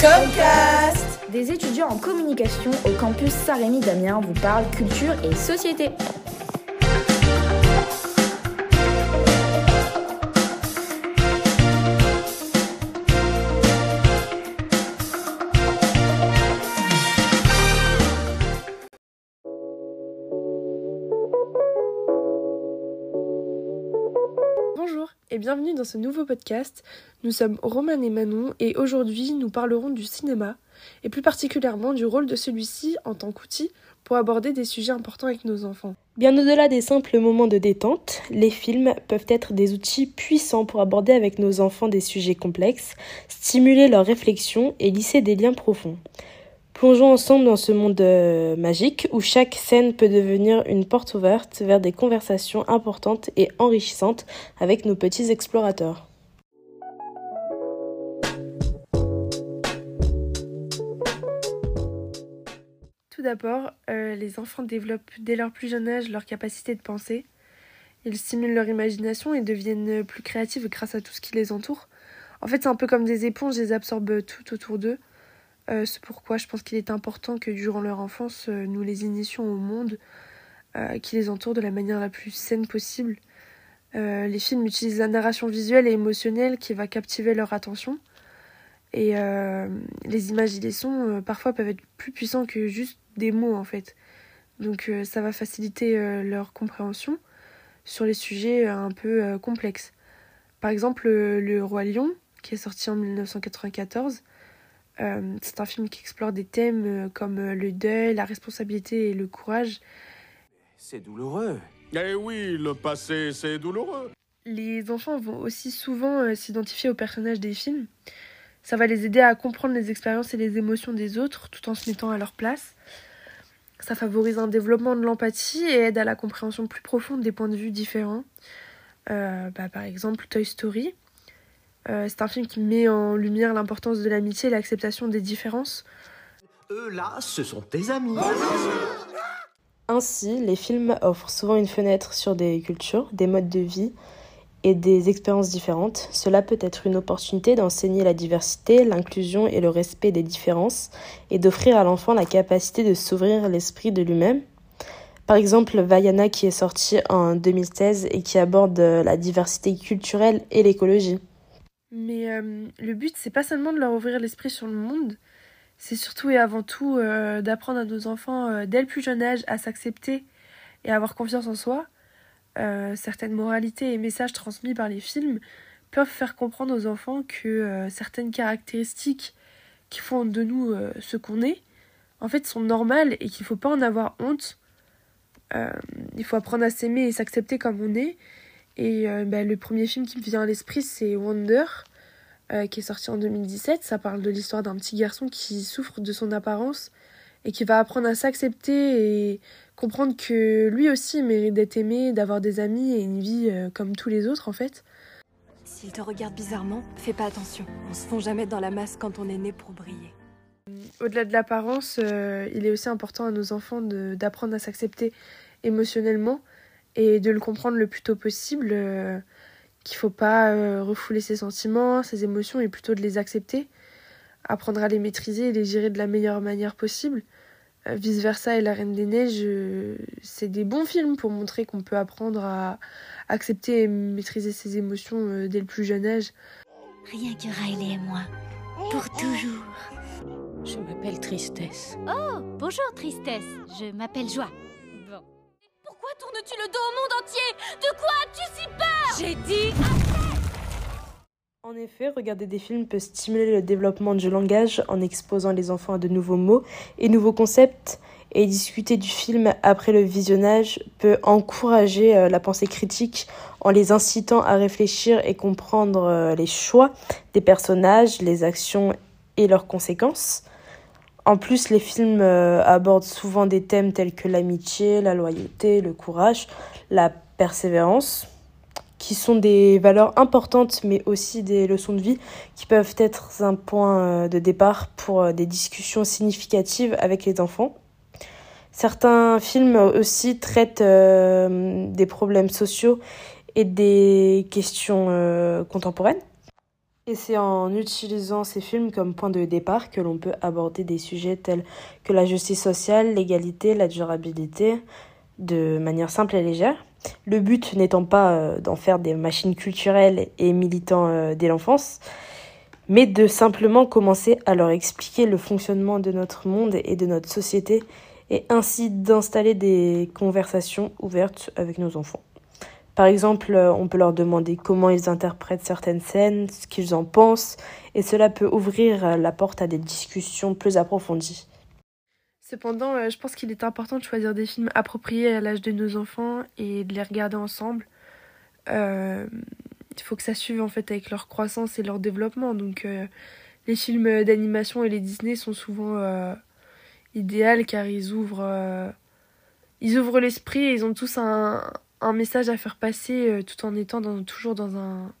Comcast Des étudiants en communication au campus Saint-Rémy d'Amiens vous parlent culture et société. Et bienvenue dans ce nouveau podcast. Nous sommes Roman et Manon et aujourd'hui nous parlerons du cinéma et plus particulièrement du rôle de celui-ci en tant qu'outil pour aborder des sujets importants avec nos enfants. Bien au-delà des simples moments de détente, les films peuvent être des outils puissants pour aborder avec nos enfants des sujets complexes, stimuler leur réflexion et lisser des liens profonds. Plongeons ensemble dans ce monde euh, magique où chaque scène peut devenir une porte ouverte vers des conversations importantes et enrichissantes avec nos petits explorateurs. Tout d'abord, euh, les enfants développent dès leur plus jeune âge leur capacité de penser. Ils stimulent leur imagination et deviennent plus créatifs grâce à tout ce qui les entoure. En fait, c'est un peu comme des éponges, ils absorbent tout autour d'eux. Euh, c'est pourquoi je pense qu'il est important que durant leur enfance, euh, nous les initions au monde euh, qui les entoure de la manière la plus saine possible. les films utilisent la narration visuelle et émotionnelle qui va captiver leur attention. Et les images et les sons, parfois, peuvent être plus puissants que juste des mots, en fait. Donc ça va faciliter leur compréhension sur les sujets un peu complexes. Par exemple, Le Roi Lion, qui est sorti en 1994, euh, c'est un film qui explore des thèmes euh, comme euh, le deuil, la responsabilité et le courage. C'est douloureux. Eh oui, le passé, c'est douloureux. Les enfants vont aussi souvent s'identifier aux personnages des films. Ça va les aider à comprendre les expériences et les émotions des autres tout en se mettant à leur place. Ça favorise un développement de l'empathie et aide à la compréhension plus profonde des points de vue différents. Bah, par exemple, Toy Story, euh, c'est un film qui met en lumière l'importance de l'amitié et l'acceptation des différences. Eux là, ce sont tes amis. Ainsi, les films offrent souvent une fenêtre sur des cultures, des modes de vie et des expériences différentes. Cela peut être une opportunité d'enseigner la diversité, l'inclusion et le respect des différences et d'offrir à l'enfant la capacité de s'ouvrir l'esprit de lui-même. Par exemple, Vaiana qui est sorti en 2016 et qui aborde la diversité culturelle et l'écologie. Mais euh, le but, c'est pas seulement de leur ouvrir l'esprit sur le monde, c'est surtout et avant tout euh, d'apprendre à nos enfants euh, dès le plus jeune âge à s'accepter et à avoir confiance en soi. certaines moralités et messages transmis par les films peuvent faire comprendre aux enfants que certaines caractéristiques qui font de nous ce qu'on est, en fait, sont normales et qu'il ne faut pas en avoir honte. il faut apprendre à s'aimer et s'accepter comme on est et euh, bah, le premier film qui me vient à l'esprit, c'est Wonder, euh, qui est sorti en 2017. Ça parle de l'histoire d'un petit garçon qui souffre de son apparence et qui va apprendre à s'accepter et comprendre que lui aussi mérite d'être aimé, d'avoir des amis et une vie euh, comme tous les autres en fait. S'il te regarde bizarrement, fais pas attention. On se fond jamais dans la masse quand on est né pour briller. Au-delà de l'apparence, il est aussi important à nos enfants d'apprendre à s'accepter émotionnellement et de le comprendre le plus tôt possible, euh, qu'il faut pas euh, refouler ses sentiments, ses émotions et plutôt de les accepter, apprendre à les maîtriser et les gérer de la meilleure manière possible. Euh, Vice versa et La Reine des Neiges, c'est des bons films pour montrer qu'on peut apprendre à accepter et maîtriser ses émotions dès le plus jeune âge. Rien que Riley et moi, pour toujours. Je m'appelle Tristesse. Oh, bonjour Tristesse, je m'appelle Joie tournes-tu le dos au monde entier? De quoi as-tu si peur? J'ai dit en effet, regarder des films peut stimuler le développement du langage en exposant les enfants à de nouveaux mots et nouveaux concepts, et discuter du film après le visionnage peut encourager euh, la pensée critique en les incitant à réfléchir et comprendre euh, les choix des personnages, les actions et leurs conséquences. En plus, les films euh, abordent souvent des thèmes tels que l'amitié, la loyauté, le courage, la persévérance, qui sont des valeurs importantes, mais aussi des leçons de vie qui peuvent être un point euh, de départ pour euh, des discussions significatives avec les enfants. Certains films aussi traitent des problèmes sociaux et des questions contemporaines. Et c'est en utilisant ces films comme point de départ que l'on peut aborder des sujets tels que la justice sociale, l'égalité, la durabilité, de manière simple et légère. Le but n'étant pas euh, d'en faire des machines culturelles et militants euh, dès l'enfance, mais de simplement commencer à leur expliquer le fonctionnement de notre monde et de notre société et ainsi d'installer des conversations ouvertes avec nos enfants. Par exemple, euh, on peut leur demander comment ils interprètent certaines scènes, ce qu'ils en pensent, et cela peut ouvrir euh, la porte à des discussions plus approfondies. Cependant, euh, je pense qu'il est important de choisir des films appropriés à l'âge de nos enfants et de les regarder ensemble. il faut que ça suive en fait avec leur croissance et leur développement. Donc, les films d'animation et les Disney sont souvent idéaux car ils ouvrent, ils ouvrent l'esprit et ils ont tous un, un message à faire passer euh, tout en étant toujours dans un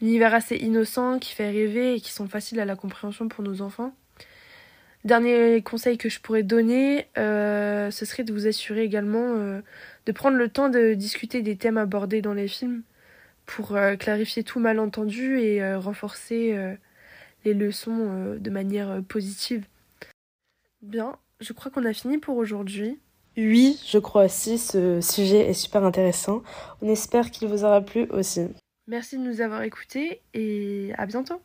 univers assez innocent qui fait rêver et qui sont faciles à la compréhension pour nos enfants. Dernier conseil que je pourrais donner, euh, ce serait de vous assurer également euh, de prendre le temps de discuter des thèmes abordés dans les films pour clarifier tout malentendu et renforcer les leçons de manière positive. Bien, je crois qu'on a fini pour aujourd'hui. Oui, je crois aussi, ce sujet est super intéressant. On espère qu'il vous aura plu aussi. Merci de nous avoir écoutés et à bientôt.